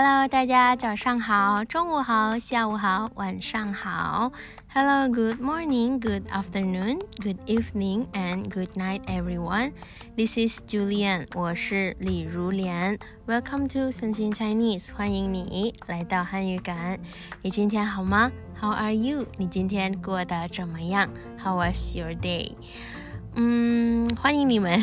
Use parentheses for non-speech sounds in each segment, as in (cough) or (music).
Hello，大家早上好，中午好，下午好，晚上好。Hello，good morning，good afternoon，good evening and good night, everyone. This is Julian，我是李如莲。Welcome to 森心 Chinese，欢迎你来到汉语感。你今天好吗？How are you？你今天过得怎么样？How was your day？嗯，欢迎你们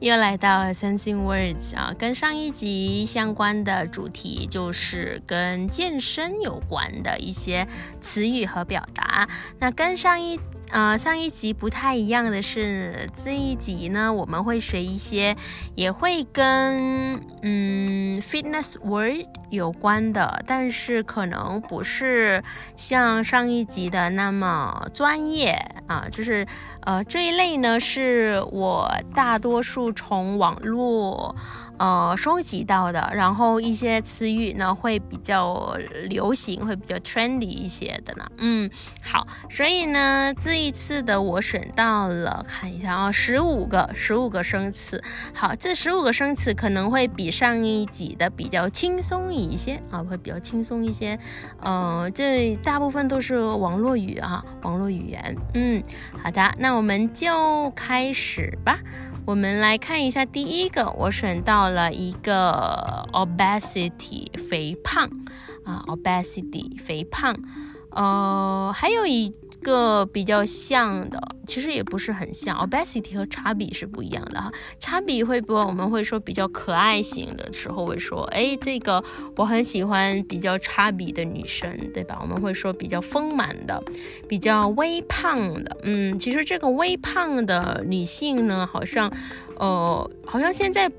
又来到 Sensing Words 啊，跟上一集相关的主题就是跟健身有关的一些词语和表达。那跟上一呃上一集不太一样的是，这一集呢我们会学一些也会跟嗯 fitness word 有关的，但是可能不是像上一集的那么专业啊，就是呃这一类呢是我大多数从网络呃收集到的，然后一些词语呢会比较流行，会比较 trendy 一些的呢。嗯，好，所以呢这一次的我选到了看一下啊，十五个十五个生词。好，这十五个生词可能会比上一集的比较轻松一些啊，会比较轻松一些。呃，这大部分都是网络语啊，网络语言。嗯，好的，那我们就开始吧。我们来看一下第一个，我选到了一个 obesity 肥胖啊，obesity 肥胖。呃，还有一个比较像的，其实也不是很像，obesity 和叉比是不一样的哈。叉比会不，我们会说比较可爱型的时候会说，哎，这个我很喜欢比较叉比的女生，对吧？我们会说比较丰满的，比较微胖的。嗯，其实这个微胖的女性呢，好像，呃，好像现在。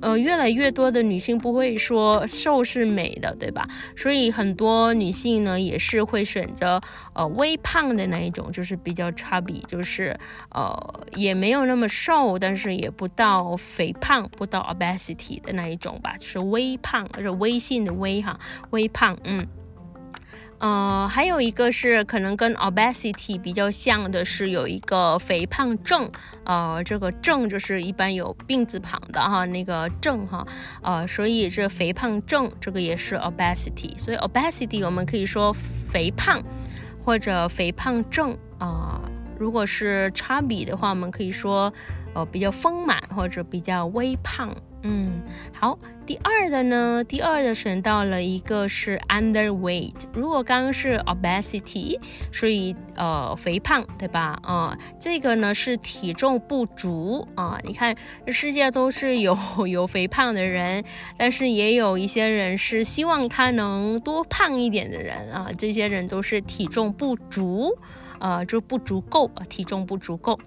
呃，越来越多的女性不会说瘦是美的，对吧？所以很多女性呢也是会选择呃微胖的那一种，就是比较差比，就是呃也没有那么瘦，但是也不到肥胖，不到 obesity 的那一种吧，就是微胖，是微信的微哈，微胖，嗯。呃，还有一个是可能跟 obesity 比较像的是有一个肥胖症，呃，这个症就是一般有病字旁的哈，那个症哈，呃，所以这肥胖症这个也是 obesity，所以 obesity 我们可以说肥胖或者肥胖症啊，如果是差比的话，我们可以说呃比较丰满或者比较微胖。嗯，好，第二的呢，第二的选到了一个是 underweight。如果刚刚是 obesity，所以呃肥胖，对吧？啊，这个呢是体重不足啊。你看，这世界都是有 (laughs) 有肥胖的人，但是也有一些人是希望他能多胖一点的人啊。这些人都是体重不足，呃，就不足够，体重不足够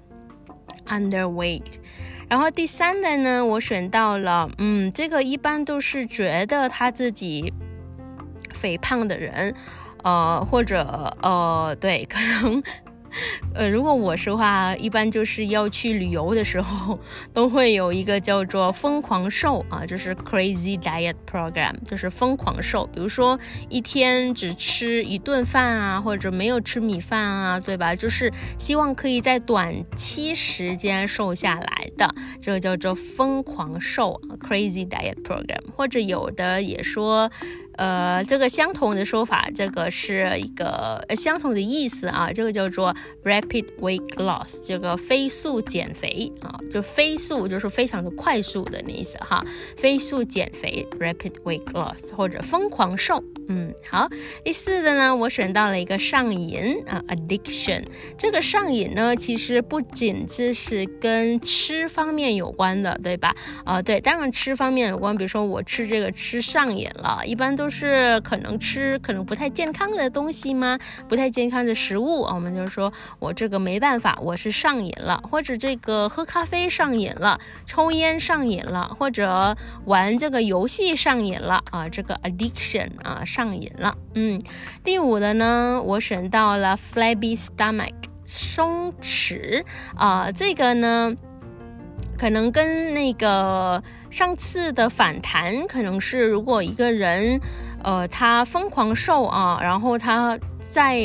，underweight。然后第三的呢，我选到了，嗯，这个一般都是觉得他自己肥胖的人，呃，或者呃，对，可能。(laughs) 呃，如果我说话，一般就是要去旅游的时候，都会有一个叫做“疯狂瘦”啊，就是 Crazy Diet Program，就是疯狂瘦。比如说一天只吃一顿饭啊，或者没有吃米饭啊，对吧？就是希望可以在短期时间瘦下来的，这个叫做疯狂瘦 Crazy Diet Program，或者有的也说。呃，这个相同的说法，这个是一个呃相同的意思啊，这个叫做 rapid weight loss，这个飞速减肥啊，就飞速就是非常的快速的那意思哈，飞速减肥 rapid weight loss 或者疯狂瘦，嗯，好，第四的呢，我选到了一个上瘾啊，addiction，这个上瘾呢，其实不仅只是跟吃方面有关的，对吧？啊，对，当然吃方面有关，比如说我吃这个吃上瘾了，一般都。都是可能吃可能不太健康的东西吗？不太健康的食物，我们就说我这个没办法，我是上瘾了，或者这个喝咖啡上瘾了，抽烟上瘾了，或者玩这个游戏上瘾了啊，这个 addiction 啊上瘾了。嗯，第五的呢，我选到了 flabby stomach 松弛啊，这个呢。可能跟那个上次的反弹，可能是如果一个人，呃，他疯狂瘦啊，然后他在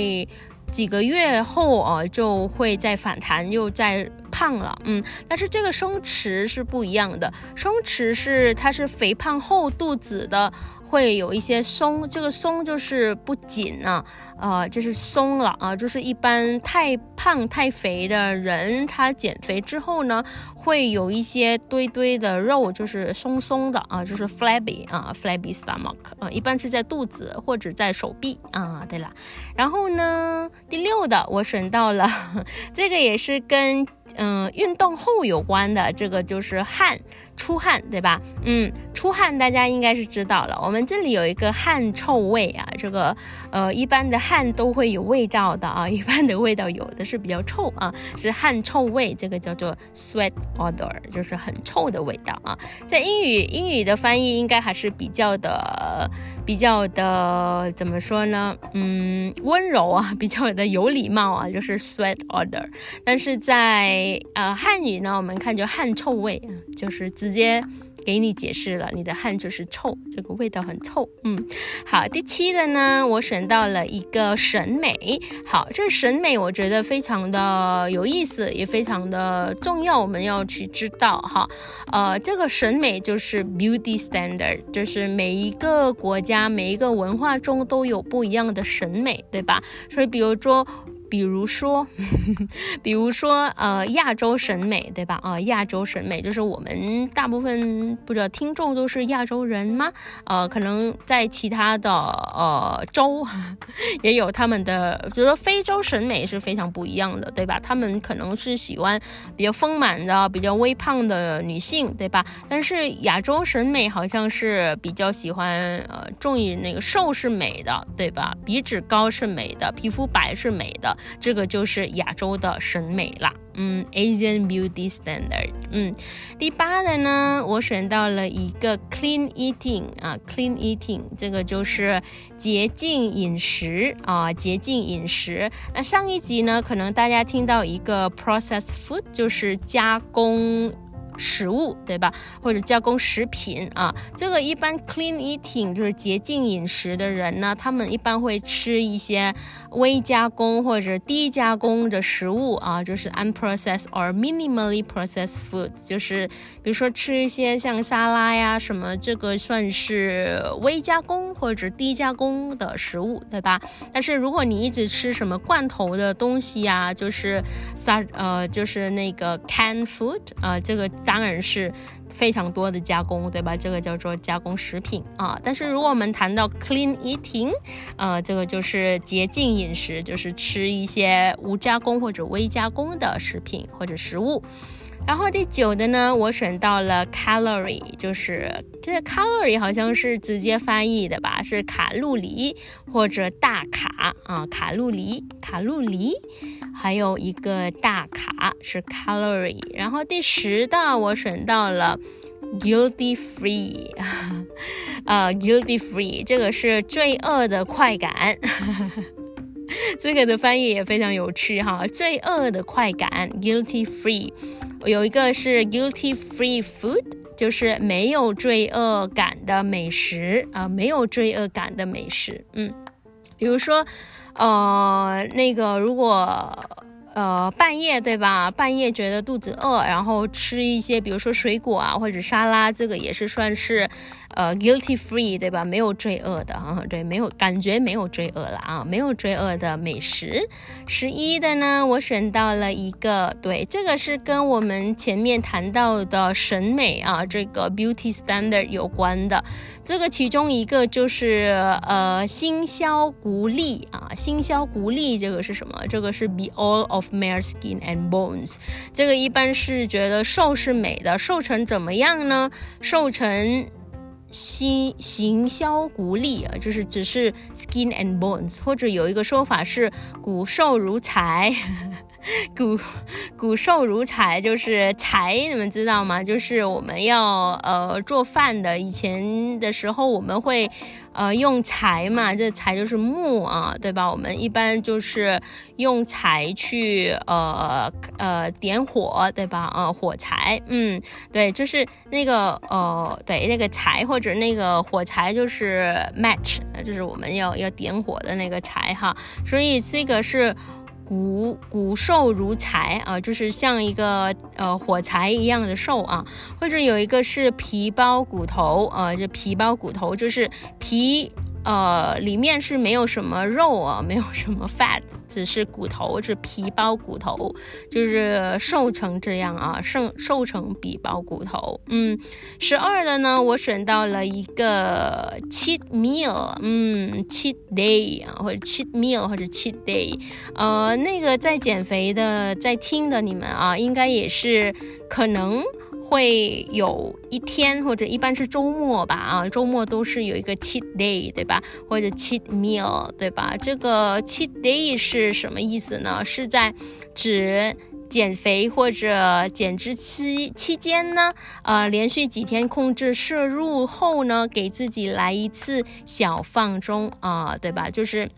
几个月后啊，就会再反弹，又再胖了，嗯，但是这个松弛是不一样的，松弛是它是肥胖后肚子的。会有一些松，这个松就是不紧啊，呃，就是松了啊，就是一般太胖太肥的人，他减肥之后呢，会有一些堆堆的肉，就是松松的啊，就是 flabby 啊，flabby stomach 啊，一般是在肚子或者在手臂啊。对了，然后呢，第六的我选到了，(laughs) 这个也是跟嗯运动后有关的，这个就是汗。出汗，对吧？嗯，出汗大家应该是知道了。我们这里有一个汗臭味啊，这个呃，一般的汗都会有味道的啊，(laughs) 一般的味道有的是比较臭啊，是汗臭味，这个叫做 sweat odor，就是很臭的味道啊。在英语英语的翻译应该还是比较的比较的怎么说呢？嗯，温柔啊，(laughs) 比较的有礼貌啊，就是 sweat odor。但是在呃汉语呢，我们看就汗臭味啊，就是直接。给你解释了，你的汗就是臭，这个味道很臭。嗯，好，第七的呢，我选到了一个审美。好，这审美我觉得非常的有意思，也非常的重要，我们要去知道哈。呃，这个审美就是 beauty standard，就是每一个国家、每一个文化中都有不一样的审美，对吧？所以，比如说。比如说，(laughs) 比如说，呃，亚洲审美，对吧？啊，亚洲审美就是我们大部分不知道听众都是亚洲人吗？呃，可能在其他的呃州 (laughs) 也有他们的，比如说非洲审美是非常不一样的，对吧？他们可能是喜欢比较丰满的、比较微胖的女性，对吧？但是亚洲审美好像是比较喜欢呃重于那个瘦是美的，对吧？鼻子高是美的，皮肤白是美的。这个就是亚洲的审美啦，嗯，Asian beauty standard，嗯，第八的呢，我选到了一个 clean eating 啊，clean eating，这个就是洁净饮食啊，洁净饮食。那上一集呢，可能大家听到一个 processed food，就是加工。食物对吧，或者加工食品啊，这个一般 clean eating 就是洁净饮食的人呢，他们一般会吃一些微加工或者低加工的食物啊，就是 unprocessed or minimally processed food，就是比如说吃一些像沙拉呀什么，这个算是微加工或者低加工的食物，对吧？但是如果你一直吃什么罐头的东西呀，就是沙呃就是那个 canned food 啊，这个。当然是非常多的加工，对吧？这个叫做加工食品啊。但是如果我们谈到 clean eating，呃，这个就是洁净饮食，就是吃一些无加工或者微加工的食品或者食物。然后第九的呢，我选到了 calorie，就是这个 calorie 好像是直接翻译的吧，是卡路里或者大卡啊，卡路里，卡路里。还有一个大卡是 calorie，然后第十道我选到了 guilty free，呃 (laughs) guilty free 这个是罪恶的快感，(laughs) 这个的翻译也非常有趣哈，罪恶的快感 guilty free，有一个是 guilty free food，就是没有罪恶感的美食啊，没有罪恶感的美食，嗯，比如说。呃，那个如果呃半夜对吧？半夜觉得肚子饿，然后吃一些，比如说水果啊或者沙拉，这个也是算是。呃，guilty free 对吧？没有罪恶的啊，对，没有感觉没有罪恶了啊，没有罪恶的美食。十一的呢，我选到了一个，对，这个是跟我们前面谈到的审美啊，这个 beauty standard 有关的。这个其中一个就是呃，新销骨粒啊，新销骨粒这个是什么？这个是 be all of mere skin and bones。这个一般是觉得瘦是美的，瘦成怎么样呢？瘦成。行行销骨立啊，就是只是 skin and bones，或者有一个说法是骨瘦如柴，(laughs) 骨骨瘦如柴就是柴，你们知道吗？就是我们要呃做饭的，以前的时候我们会。呃，用柴嘛，这柴就是木啊，对吧？我们一般就是用柴去呃呃点火，对吧？呃，火柴，嗯，对，就是那个呃，对，那个柴或者那个火柴就是 match，就是我们要要点火的那个柴哈。所以这个是骨骨瘦如柴啊，就是像一个呃火柴一样的瘦啊，或者有一个是皮包骨头啊，这皮包骨头就是皮。呃，里面是没有什么肉啊，没有什么 fat，只是骨头，是皮包骨头，就是瘦成这样啊，瘦瘦成皮包骨头。嗯，十二的呢，我选到了一个 cheat meal，嗯，cheat day 啊，或者 cheat meal 或者 cheat day，呃，那个在减肥的，在听的你们啊，应该也是可能。会有一天或者一般是周末吧，啊，周末都是有一个 cheat day，对吧？或者 cheat meal，对吧？这个 cheat day 是什么意思呢？是在指减肥或者减脂期期间呢，呃，连续几天控制摄入后呢，给自己来一次小放纵啊，对吧？就是。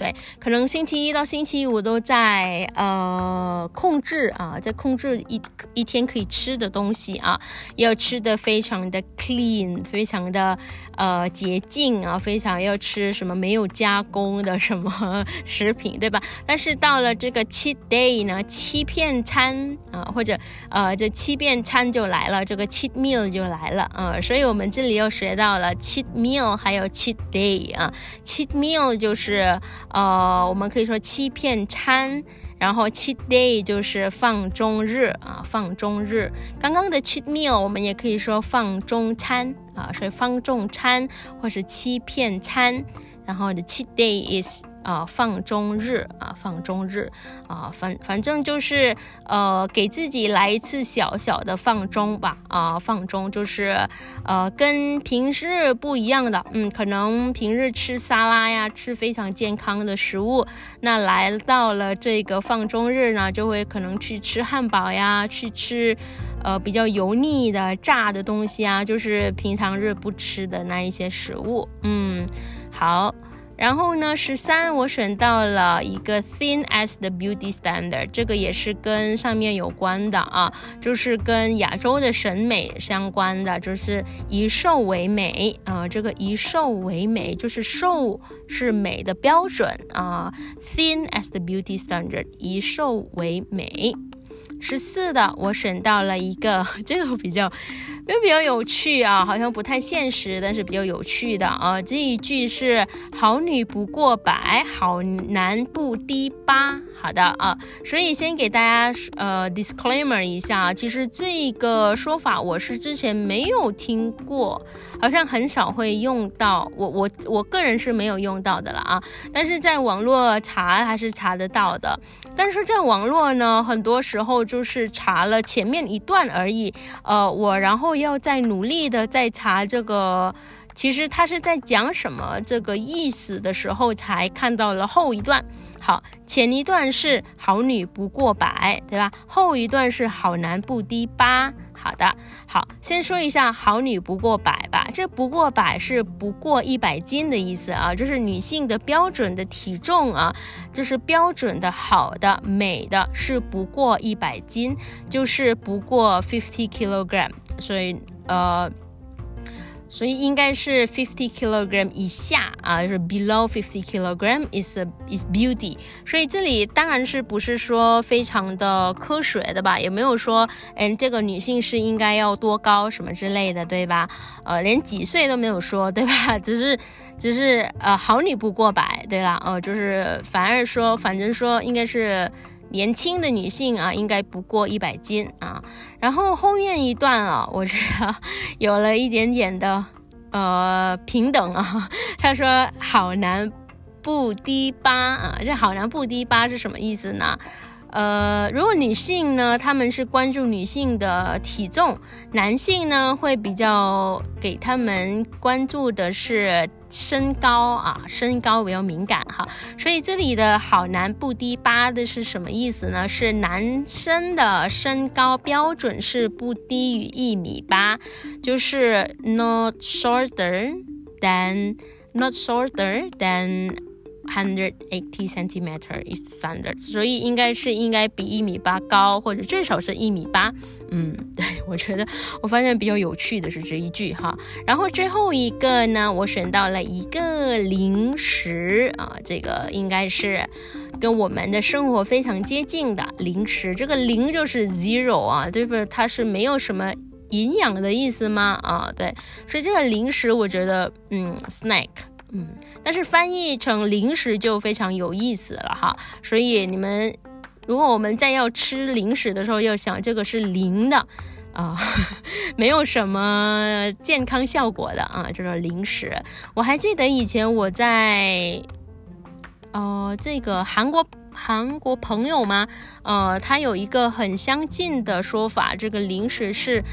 对，可能星期一到星期五都在呃控制啊，在控制一一天可以吃的东西啊，要吃的非常的 clean，非常的呃洁净啊，非常要吃什么没有加工的什么食品，对吧？但是到了这个 cheat day 呢，欺骗餐啊，或者呃这欺骗餐就来了，这个 cheat meal 就来了啊，所以我们这里又学到了 cheat meal 还有 cheat day 啊，cheat meal 就是。呃，我们可以说欺骗餐，然后七 day 就是放中日啊，放中日。刚刚的七 meal 我们也可以说放中餐啊，所以放中餐或是欺骗餐，然后的 cheat day is。啊，放中日啊，放中日啊，反反正就是呃，给自己来一次小小的放中吧啊，放中就是呃，跟平时不一样的，嗯，可能平日吃沙拉呀，吃非常健康的食物，那来到了这个放中日呢，就会可能去吃汉堡呀，去吃呃比较油腻的炸的东西啊，就是平常日不吃的那一些食物，嗯，好。然后呢，十三我选到了一个 thin as the beauty standard，这个也是跟上面有关的啊，就是跟亚洲的审美相关的，就是以瘦为美啊，这个以瘦为美就是瘦是美的标准啊，thin as the beauty standard，以瘦为美。十四的我选到了一个，(laughs) 这个比较，又比较有趣啊，好像不太现实，但是比较有趣的啊。这一句是“好女不过百，好男不低八”。好的啊，所以先给大家呃 disclaimer 一下，其实这个说法我是之前没有听过，好像很少会用到，我我我个人是没有用到的了啊，但是在网络查还是查得到的，但是在网络呢，很多时候就是查了前面一段而已，呃，我然后要再努力的再查这个。其实他是在讲什么这个意思的时候，才看到了后一段。好，前一段是好女不过百，对吧？后一段是好男不低八。好的，好，先说一下好女不过百吧。这不过百是不过一百斤的意思啊，就是女性的标准的体重啊，就是标准的好的美的是不过一百斤，就是不过 fifty kilogram。所以呃。所以应该是 fifty kilogram 以下啊，就是 below fifty kilogram is is beauty。所以这里当然是不是说非常的科学的吧？也没有说，嗯，这个女性是应该要多高什么之类的，对吧？呃，连几岁都没有说，对吧？(laughs) 只是，只是呃，好女不过百，对啦，呃，就是反而说，反正说应该是。年轻的女性啊，应该不过一百斤啊。然后后面一段啊，(laughs) 我觉得有了一点点的呃平等啊。(laughs) 他说“好男不低八”啊，这“好男不低八”是什么意思呢？呃，如果女性呢，他们是关注女性的体重，男性呢会比较给他们关注的是身高啊，身高比较敏感哈。所以这里的好男不低八的是什么意思呢？是男生的身高标准是不低于一米八，就是 not shorter than not shorter than。Hundred eighty centimeter is standard，所以应该是应该比一米八高，或者至少是一米八。嗯，(laughs) 对我觉得我发现比较有趣的是这一句哈。然后最后一个呢，我选到了一个零食啊，这个应该是跟我们的生活非常接近的零食。这个零就是 zero 啊，对不？它是没有什么营养的意思吗？啊，对，所以这个零食我觉得，嗯，snack，嗯，但是翻译成零食就非常有意思了哈。所以你们如果我们在要吃零食的时候，要想这个是零的。啊，(laughs) 没有什么健康效果的啊，这个零食。我还记得以前我在，呃，这个韩国韩国朋友吗？呃，他有一个很相近的说法，这个零食是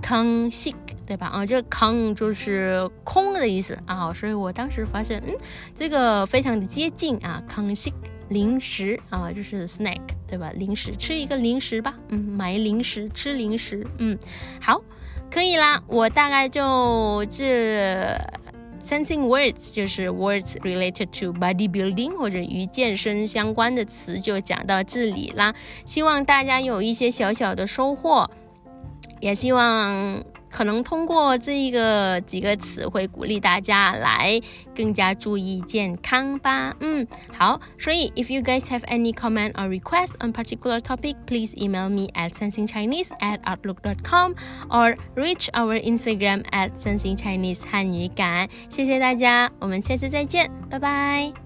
康西，对吧？啊，这康就是空的意思啊，所以我当时发现，嗯，这个非常的接近啊，康西。零食啊，就是 snack，对吧？零食，吃一个零食吧。嗯，买零食，吃零食。嗯，好，可以啦。我大概就这 something words，就是 words related to bodybuilding 或者与健身相关的词，就讲到这里啦。希望大家有一些小小的收获，也希望。可能通过这一个几个词汇鼓励大家来更加注意健康吧。嗯，好，所以 if you guys have any comment or request on particular topic, please email me at sensingchinese at outlook dot com or reach our Instagram at sensingchinese 汉语感。谢谢大家，我们下次再见，拜拜。